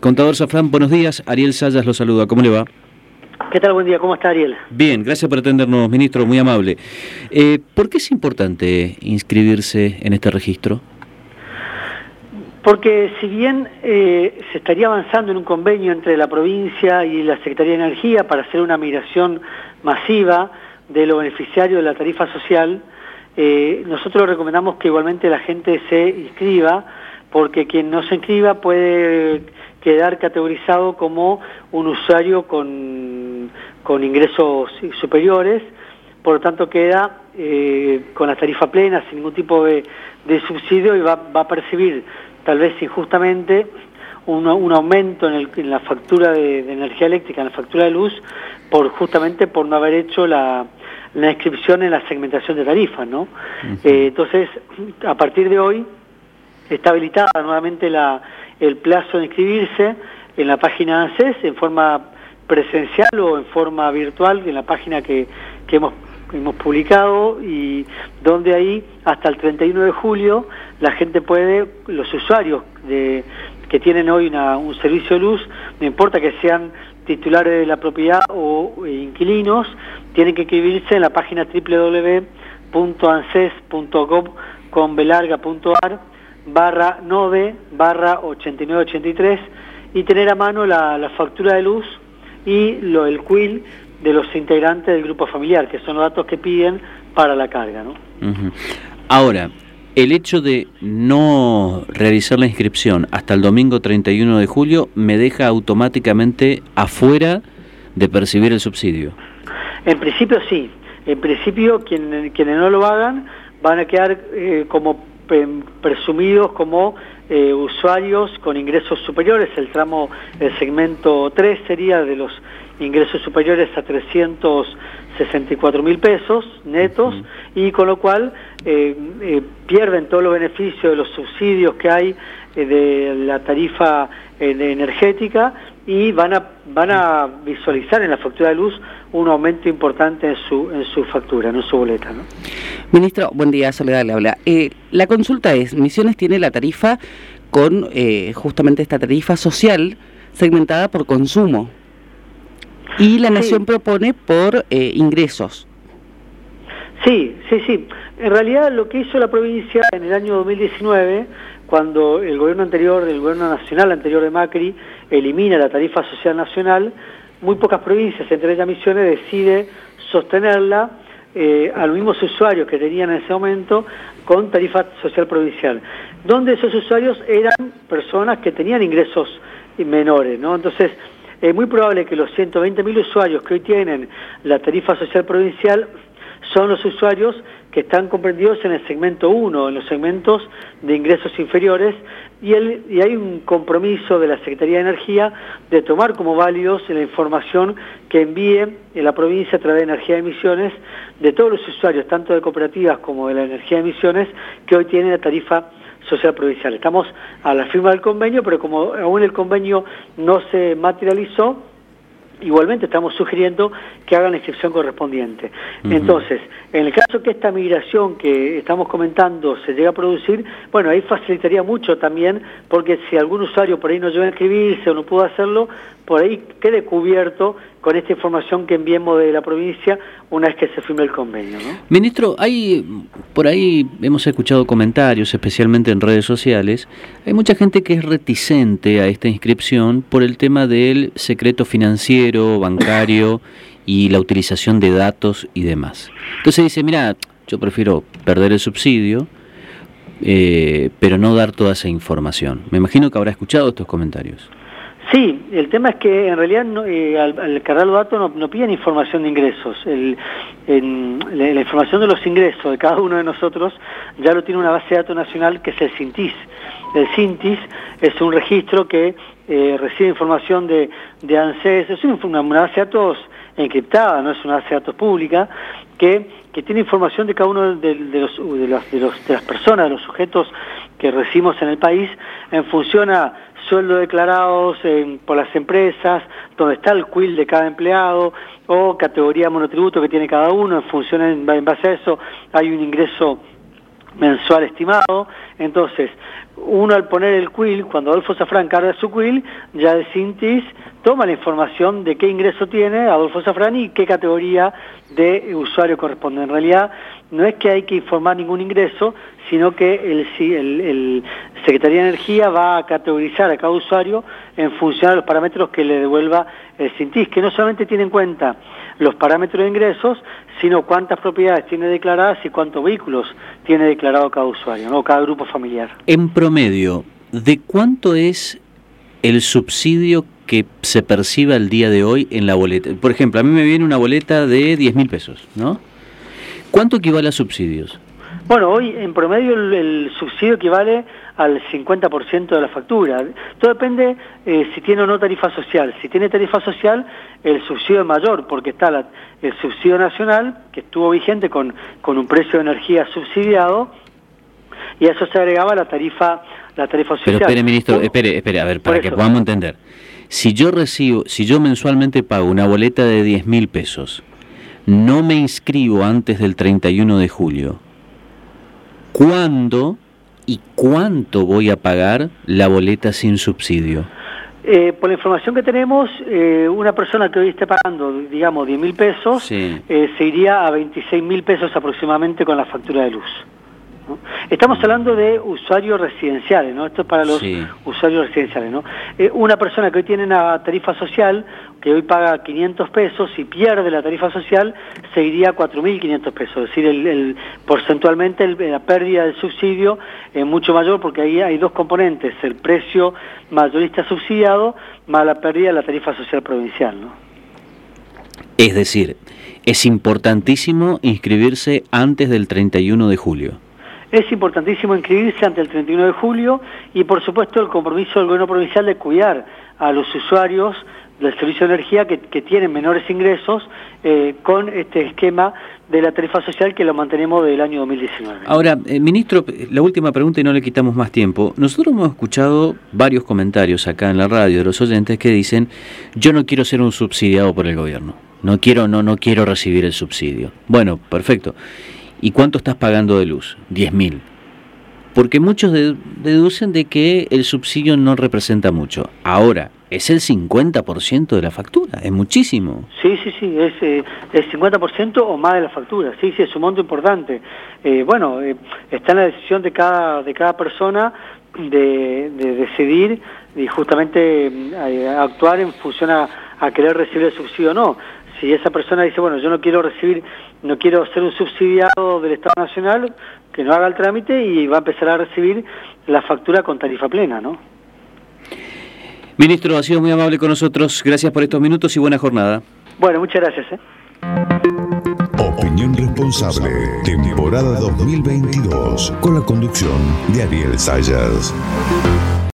Contador Safran, buenos días. Ariel Sayas lo saluda. ¿Cómo le va? ¿Qué tal? Buen día. ¿Cómo está Ariel? Bien, gracias por atendernos, ministro. Muy amable. Eh, ¿Por qué es importante inscribirse en este registro? Porque si bien eh, se estaría avanzando en un convenio entre la provincia y la Secretaría de Energía para hacer una migración masiva de los beneficiarios de la tarifa social, eh, nosotros recomendamos que igualmente la gente se inscriba, porque quien no se inscriba puede quedar categorizado como un usuario con, con ingresos superiores, por lo tanto queda eh, con la tarifa plena, sin ningún tipo de, subsidio y va, va, a percibir, tal vez injustamente, un, un aumento en, en, la factura de, energía eléctrica, en la factura de luz, por justamente por no haber hecho la, la inscripción en la segmentación de tarifas, ¿no? Eh, entonces, a partir de hoy, está habilitada nuevamente la, el plazo de inscribirse en la página ANSES en forma presencial o en forma virtual, en la página que, hemos, hemos publicado y donde ahí hasta el 31 de julio la gente puede, los usuarios de, que tienen hoy un servicio de luz, no importa que sean titulares de la propiedad o inquilinos, tienen que inscribirse en la página www.anses.gov.ar barra 9 barra 8983 y tener a mano la, factura de luz y lo, el quill de los integrantes del grupo familiar, que son los datos que piden para la carga. ¿no? Ahora, el hecho de no realizar la inscripción hasta el domingo 31 de julio me deja automáticamente afuera de percibir el subsidio. En principio sí. En principio quien, quienes no lo hagan van a quedar eh, como presumidos como eh, usuarios con ingresos superiores, el tramo, el segmento 3 sería de los ingresos superiores a 364 mil pesos netos y con lo cual eh, eh, pierden todos los beneficios de los subsidios que hay de la tarifa energética y van a, van a visualizar en la factura de luz un aumento importante en su, en su factura, en su boleta. ¿no? Ministro, buen día, Soledad le habla. Eh, la consulta es, Misiones tiene la tarifa con eh, justamente esta tarifa social segmentada por consumo y la Nación propone por eh, ingresos. Sí, sí, sí. En realidad lo que hizo la provincia en el año 2019 cuando el gobierno anterior, el gobierno nacional anterior de Macri, elimina la tarifa social nacional, muy pocas provincias, entre ellas Misiones, decide sostenerla eh, a los mismos usuarios que tenían en ese momento con tarifa social provincial, donde esos usuarios eran personas que tenían ingresos menores, ¿no? Entonces, es muy probable que los 120.000 usuarios que hoy tienen la tarifa social provincial son los usuarios que están comprendidos en el segmento 1, en los segmentos de ingresos inferiores, y, hay un compromiso de la Secretaría de Energía de tomar como válidos la información que envíe en la provincia a través de Energía de Emisiones de todos los usuarios, tanto de cooperativas como de la Energía de Emisiones, que hoy tienen la tarifa social provincial. Estamos a la firma del convenio, pero como aún el convenio no se materializó, igualmente estamos sugiriendo que hagan la inscripción correspondiente. Entonces, en el caso que esta migración que estamos comentando se llegue a producir, bueno, ahí facilitaría mucho también, porque si algún usuario por ahí no llega a inscribirse o no pudo hacerlo, por ahí quede cubierto con esta información que enviemos de la provincia una vez que se firme el convenio. ¿no? Ministro, hay por ahí hemos escuchado comentarios, especialmente en redes sociales, hay mucha gente que es reticente a esta inscripción por el tema del secreto financiero, bancario y la utilización de datos y demás. Entonces dice, mira, yo prefiero perder el subsidio, eh, pero no dar toda esa información. Me imagino que habrá escuchado estos comentarios. Sí, el tema es que en realidad eh, al, cargar los datos no, piden información de ingresos. la, información de los ingresos de cada uno de nosotros ya lo tiene una base de datos nacional que es el CINTIS. El CINTIS es un registro que eh, recibe información de, de ANSES, es una, base de datos encriptada, no es una base de datos pública, que, que tiene información de cada uno de, de, los, de, los, de las personas, de los sujetos que recibimos en el país, en función a sueldos declarados por las empresas, donde está el quill de cada empleado, o categoría monotributo que tiene cada uno, en función, en, base a eso, hay un ingreso mensual estimado. Entonces, uno al poner el quill, cuando Adolfo Safran carga su quill, ya el Sintis toma la información de qué ingreso tiene Adolfo Safran y qué categoría de usuario corresponde. En realidad no es que hay que informar ningún ingreso, sino que el, el, el Secretaría de Energía va a categorizar a cada usuario en función de los parámetros que le devuelva el Sintis, que no solamente tiene en cuenta los parámetros de ingresos, sino cuántas propiedades tiene declaradas y cuántos vehículos tiene declarado cada usuario, ¿no? cada grupo familiar. Promedio, ¿de cuánto es el subsidio que se perciba el día de hoy en la boleta? Por ejemplo, a mí me viene una boleta de 10 mil pesos, ¿no? ¿Cuánto equivale a subsidios? Bueno, hoy en promedio el, subsidio equivale al 50% de la factura. Todo depende eh, si tiene o no tarifa social. Si tiene tarifa social, el subsidio es mayor, porque está el subsidio nacional, que estuvo vigente con, con un precio de energía subsidiado, y a eso se agregaba la tarifa la tarifa social. Pero espere, ministro, espere, espere, a ver, para que podamos entender. Si yo recibo, si yo mensualmente pago una boleta de 10 mil pesos, no me inscribo antes del 31 de julio, ¿cuándo y cuánto voy a pagar la boleta sin subsidio? Eh, por la información que tenemos, eh, una persona que hoy esté pagando, digamos, 10 mil pesos, eh, se iría a 26 mil pesos aproximadamente con la factura de luz. Estamos hablando de usuarios residenciales, ¿no? Esto es para los usuarios residenciales, ¿no? Eh, una persona que hoy tiene una tarifa social, que hoy paga 500 pesos y pierde la tarifa social, se iría a 4.500 pesos. Es decir, el, porcentualmente la pérdida del subsidio es mucho mayor porque ahí hay dos componentes, el precio mayorista subsidiado más la pérdida de la tarifa social provincial, ¿no? Es decir, es importantísimo inscribirse antes del 31 de julio. Es importantísimo inscribirse ante el 31 de julio y por supuesto el compromiso del gobierno provincial de cuidar a los usuarios del servicio de energía que, tienen menores ingresos eh, con este esquema de la tarifa social que lo mantenemos del año 2019. Ahora, eh, ministro, la última pregunta y no le quitamos más tiempo. Nosotros hemos escuchado varios comentarios acá en la radio de los oyentes que dicen yo no quiero ser un subsidiado por el gobierno, no quiero, no, no quiero recibir el subsidio. Bueno, perfecto. ¿Y cuánto estás pagando de luz? 10 mil. Porque muchos deducen de que el subsidio no representa mucho. Ahora, es el 50% de la factura, es muchísimo. Sí, sí, sí, es eh, el 50% o más de la factura, sí, sí, es un monto importante. Eh, bueno, eh, está en la decisión de cada, de cada persona de, decidir y justamente actuar en función a, a querer recibir el subsidio o no si esa persona dice, bueno, yo no quiero recibir, no quiero ser un subsidiado del Estado Nacional, que no haga el trámite y va a empezar a recibir la factura con tarifa plena, ¿no? Ministro, ha sido muy amable con nosotros. Gracias por estos minutos y buena jornada. Bueno, muchas gracias. ¿eh? Opinión Responsable, temporada 2022, con la conducción de Ariel Sayas.